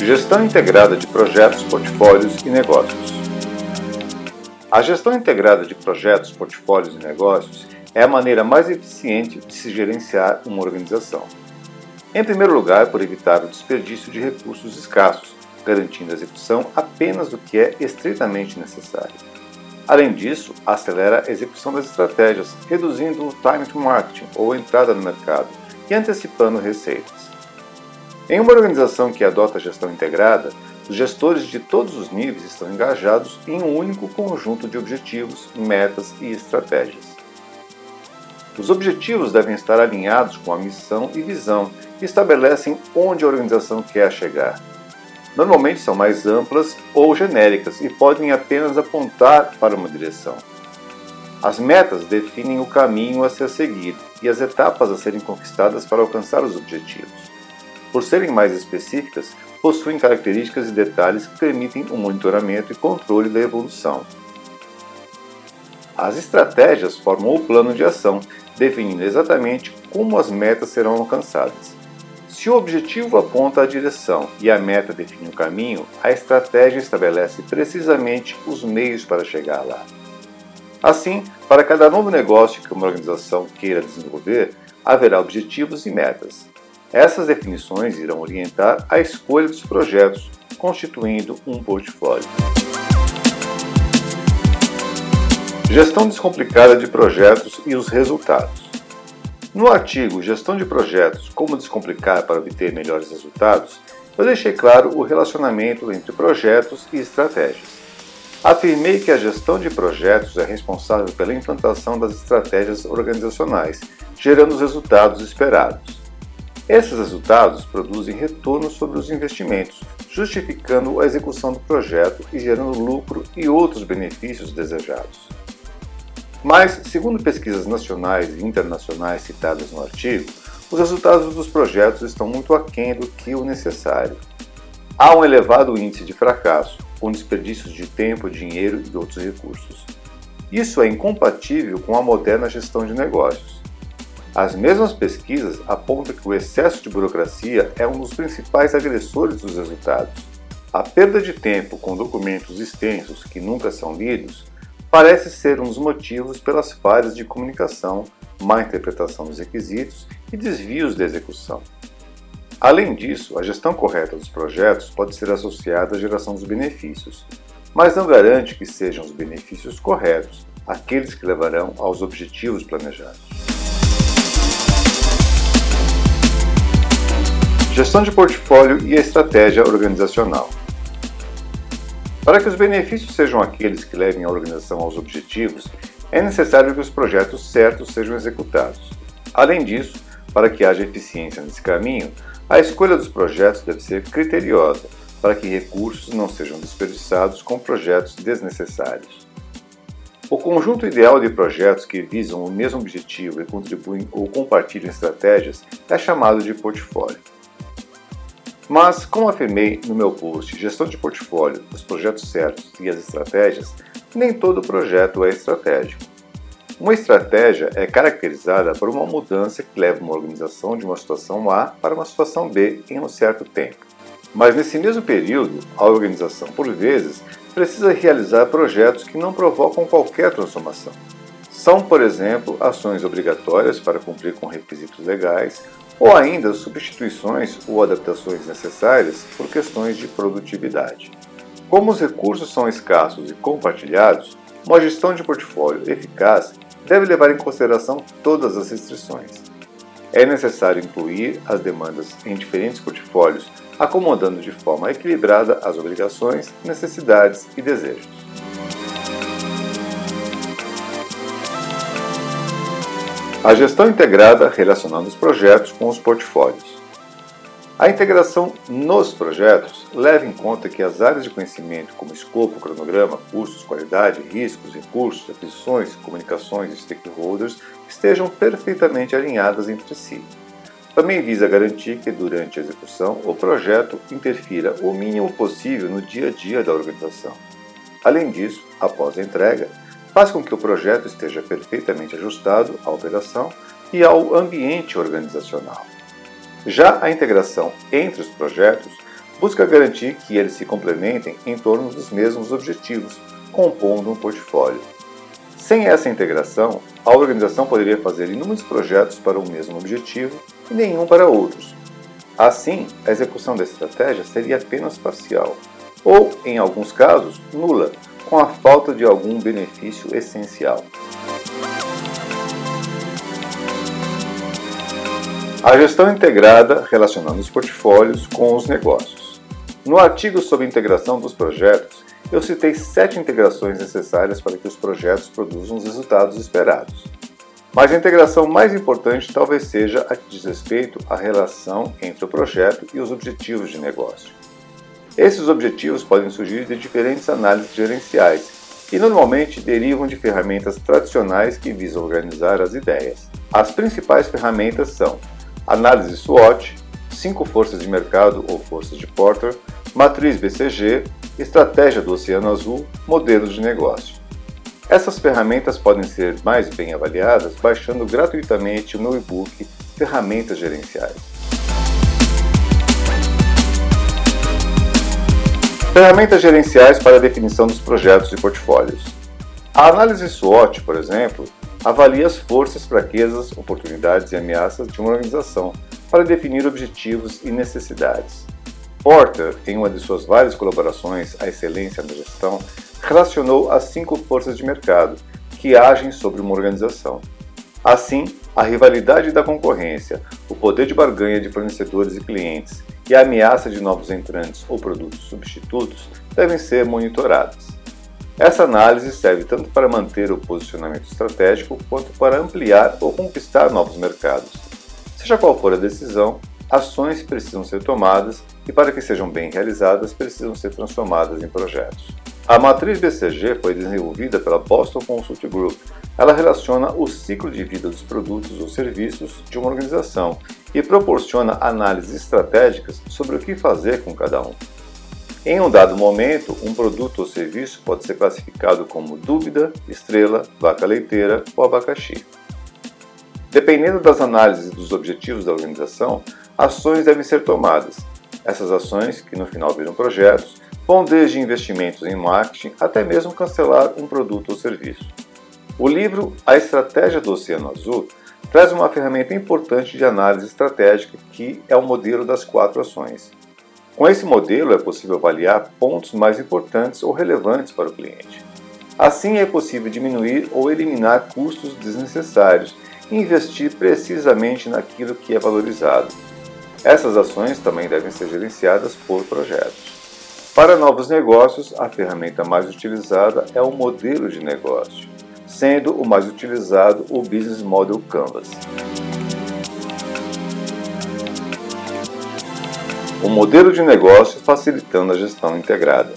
Gestão integrada de projetos, portfólios e negócios. A gestão integrada de projetos, portfólios e negócios é a maneira mais eficiente de se gerenciar uma organização. Em primeiro lugar, por evitar o desperdício de recursos escassos, garantindo a execução apenas do que é estritamente necessário. Além disso, acelera a execução das estratégias, reduzindo o time to marketing ou entrada no mercado e antecipando receitas. Em uma organização que adota gestão integrada, os gestores de todos os níveis estão engajados em um único conjunto de objetivos, metas e estratégias. Os objetivos devem estar alinhados com a missão e visão e estabelecem onde a organização quer chegar. Normalmente são mais amplas ou genéricas e podem apenas apontar para uma direção. As metas definem o caminho a ser seguido e as etapas a serem conquistadas para alcançar os objetivos por serem mais específicas, possuem características e detalhes que permitem o monitoramento e controle da evolução. As estratégias formam o plano de ação, definindo exatamente como as metas serão alcançadas. Se o objetivo aponta a direção e a meta define o caminho, a estratégia estabelece precisamente os meios para chegar lá. Assim, para cada novo negócio que uma organização queira desenvolver, haverá objetivos e metas. Essas definições irão orientar a escolha dos projetos, constituindo um portfólio. Gestão descomplicada de projetos e os resultados. No artigo Gestão de Projetos: Como Descomplicar para obter melhores resultados, eu deixei claro o relacionamento entre projetos e estratégias. Afirmei que a gestão de projetos é responsável pela implantação das estratégias organizacionais, gerando os resultados esperados. Esses resultados produzem retorno sobre os investimentos, justificando a execução do projeto e gerando lucro e outros benefícios desejados. Mas, segundo pesquisas nacionais e internacionais citadas no artigo, os resultados dos projetos estão muito aquém do que o necessário. Há um elevado índice de fracasso, com desperdícios de tempo, dinheiro e outros recursos. Isso é incompatível com a moderna gestão de negócios. As mesmas pesquisas apontam que o excesso de burocracia é um dos principais agressores dos resultados. A perda de tempo com documentos extensos que nunca são lidos parece ser um dos motivos pelas falhas de comunicação, má interpretação dos requisitos e desvios da execução. Além disso, a gestão correta dos projetos pode ser associada à geração dos benefícios, mas não garante que sejam os benefícios corretos aqueles que levarão aos objetivos planejados. Gestão de portfólio e estratégia organizacional. Para que os benefícios sejam aqueles que levem a organização aos objetivos, é necessário que os projetos certos sejam executados. Além disso, para que haja eficiência nesse caminho, a escolha dos projetos deve ser criteriosa, para que recursos não sejam desperdiçados com projetos desnecessários. O conjunto ideal de projetos que visam o mesmo objetivo e contribuem ou compartilham estratégias é chamado de portfólio. Mas, como afirmei no meu post Gestão de Portfólio, os projetos certos e as estratégias, nem todo projeto é estratégico. Uma estratégia é caracterizada por uma mudança que leva uma organização de uma situação A para uma situação B em um certo tempo. Mas nesse mesmo período, a organização, por vezes, precisa realizar projetos que não provocam qualquer transformação. São, por exemplo, ações obrigatórias para cumprir com requisitos legais ou ainda substituições ou adaptações necessárias por questões de produtividade. Como os recursos são escassos e compartilhados, uma gestão de portfólio eficaz deve levar em consideração todas as restrições. É necessário incluir as demandas em diferentes portfólios, acomodando de forma equilibrada as obrigações, necessidades e desejos. A gestão integrada relacionando os projetos com os portfólios. A integração nos projetos leva em conta que as áreas de conhecimento, como escopo, cronograma, custos, qualidade, riscos, recursos, aquisições, comunicações e stakeholders, estejam perfeitamente alinhadas entre si. Também visa garantir que, durante a execução, o projeto interfira o mínimo possível no dia a dia da organização. Além disso, após a entrega, faz com que o projeto esteja perfeitamente ajustado à operação e ao ambiente organizacional. Já a integração entre os projetos busca garantir que eles se complementem em torno dos mesmos objetivos, compondo um portfólio. Sem essa integração, a organização poderia fazer inúmeros projetos para o mesmo objetivo e nenhum para outros. Assim, a execução da estratégia seria apenas parcial, ou, em alguns casos, nula, com a falta de algum benefício essencial. A gestão integrada relacionando os portfólios com os negócios. No artigo sobre integração dos projetos, eu citei sete integrações necessárias para que os projetos produzam os resultados esperados. Mas a integração mais importante talvez seja a que diz respeito à relação entre o projeto e os objetivos de negócio. Esses objetivos podem surgir de diferentes análises gerenciais e normalmente derivam de ferramentas tradicionais que visam organizar as ideias. As principais ferramentas são análise SWOT, cinco forças de mercado ou forças de Porter, matriz BCG, estratégia do Oceano Azul, modelos de negócio. Essas ferramentas podem ser mais bem avaliadas baixando gratuitamente o meu e-book Ferramentas Gerenciais. Ferramentas gerenciais para a definição dos projetos e portfólios. A análise SWOT, por exemplo, avalia as forças, fraquezas, oportunidades e ameaças de uma organização para definir objetivos e necessidades. Porter, em uma de suas várias colaborações à excelência na gestão, relacionou as cinco forças de mercado que agem sobre uma organização. Assim, a rivalidade da concorrência, o poder de barganha de fornecedores e clientes e a ameaça de novos entrantes ou produtos substitutos devem ser monitoradas. Essa análise serve tanto para manter o posicionamento estratégico quanto para ampliar ou conquistar novos mercados. Seja qual for a decisão, ações precisam ser tomadas e, para que sejam bem realizadas, precisam ser transformadas em projetos. A matriz BCG foi desenvolvida pela Boston Consult Group. Ela relaciona o ciclo de vida dos produtos ou serviços de uma organização e proporciona análises estratégicas sobre o que fazer com cada um. Em um dado momento, um produto ou serviço pode ser classificado como dúvida, estrela, vaca leiteira ou abacaxi. Dependendo das análises dos objetivos da organização, ações devem ser tomadas. Essas ações, que no final viram projetos, vão desde investimentos em marketing até mesmo cancelar um produto ou serviço. O livro A Estratégia do Oceano Azul traz uma ferramenta importante de análise estratégica que é o modelo das quatro ações. Com esse modelo é possível avaliar pontos mais importantes ou relevantes para o cliente. Assim é possível diminuir ou eliminar custos desnecessários e investir precisamente naquilo que é valorizado. Essas ações também devem ser gerenciadas por projetos. Para novos negócios, a ferramenta mais utilizada é o modelo de negócio, sendo o mais utilizado o Business Model Canvas. O modelo de negócio facilitando a gestão integrada.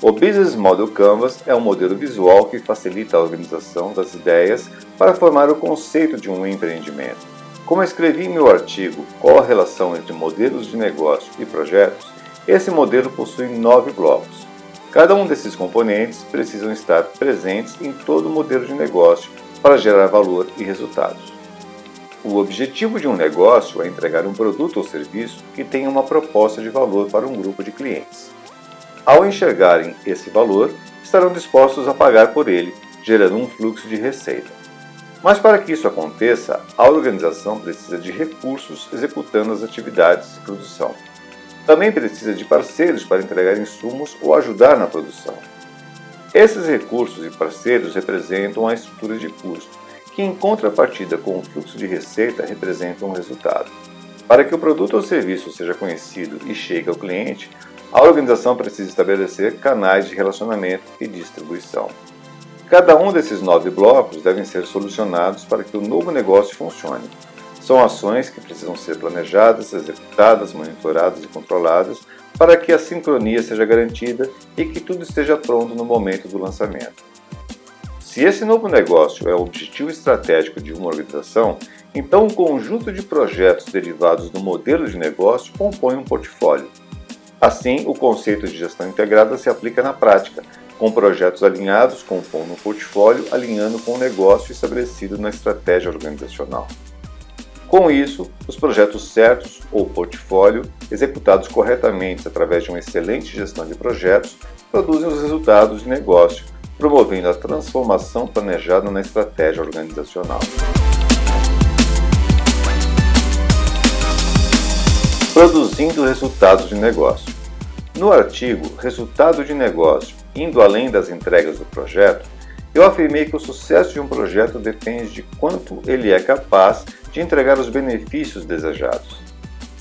O Business Model Canvas é um modelo visual que facilita a organização das ideias para formar o conceito de um empreendimento. Como escrevi em meu artigo Qual a relação entre modelos de negócio e projetos, esse modelo possui nove blocos. Cada um desses componentes precisam estar presentes em todo o modelo de negócio para gerar valor e resultados. O objetivo de um negócio é entregar um produto ou serviço que tenha uma proposta de valor para um grupo de clientes. Ao enxergarem esse valor, estarão dispostos a pagar por ele, gerando um fluxo de receita. Mas para que isso aconteça, a organização precisa de recursos executando as atividades de produção. Também precisa de parceiros para entregar insumos ou ajudar na produção. Esses recursos e parceiros representam a estrutura de custo, que em contrapartida com o fluxo de receita representam um resultado. Para que o produto ou serviço seja conhecido e chegue ao cliente, a organização precisa estabelecer canais de relacionamento e distribuição. Cada um desses nove blocos devem ser solucionados para que o novo negócio funcione. São ações que precisam ser planejadas, executadas, monitoradas e controladas para que a sincronia seja garantida e que tudo esteja pronto no momento do lançamento. Se esse novo negócio é o objetivo estratégico de uma organização, então o conjunto de projetos derivados do modelo de negócio compõe um portfólio. Assim, o conceito de gestão integrada se aplica na prática, com projetos alinhados compondo um portfólio alinhando com o negócio estabelecido na estratégia organizacional. Com isso, os projetos certos ou portfólio, executados corretamente através de uma excelente gestão de projetos, produzem os resultados de negócio, promovendo a transformação planejada na estratégia organizacional. Produzindo resultados de negócio. No artigo Resultado de Negócio Indo Além das Entregas do Projeto, eu afirmei que o sucesso de um projeto depende de quanto ele é capaz de entregar os benefícios desejados.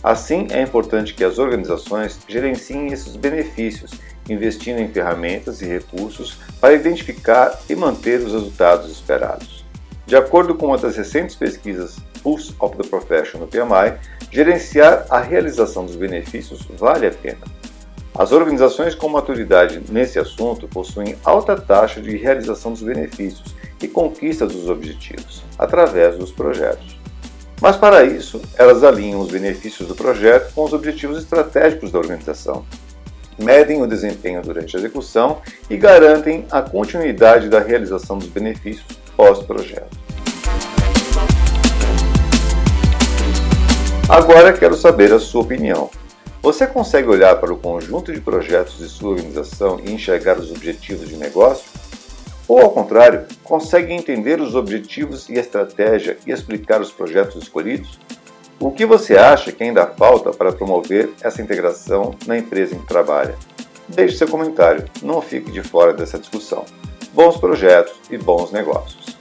Assim, é importante que as organizações gerenciem esses benefícios, investindo em ferramentas e recursos para identificar e manter os resultados esperados. De acordo com uma das recentes pesquisas Pulse of the Profession no PMI, gerenciar a realização dos benefícios vale a pena. As organizações com maturidade nesse assunto possuem alta taxa de realização dos benefícios e conquista dos objetivos, através dos projetos. Mas para isso, elas alinham os benefícios do projeto com os objetivos estratégicos da organização, medem o desempenho durante a execução e garantem a continuidade da realização dos benefícios pós-projeto. Agora quero saber a sua opinião. Você consegue olhar para o conjunto de projetos de sua organização e enxergar os objetivos de negócio? Ou, ao contrário, consegue entender os objetivos e a estratégia e explicar os projetos escolhidos? O que você acha que ainda falta para promover essa integração na empresa em que trabalha? Deixe seu comentário, não fique de fora dessa discussão. Bons projetos e bons negócios.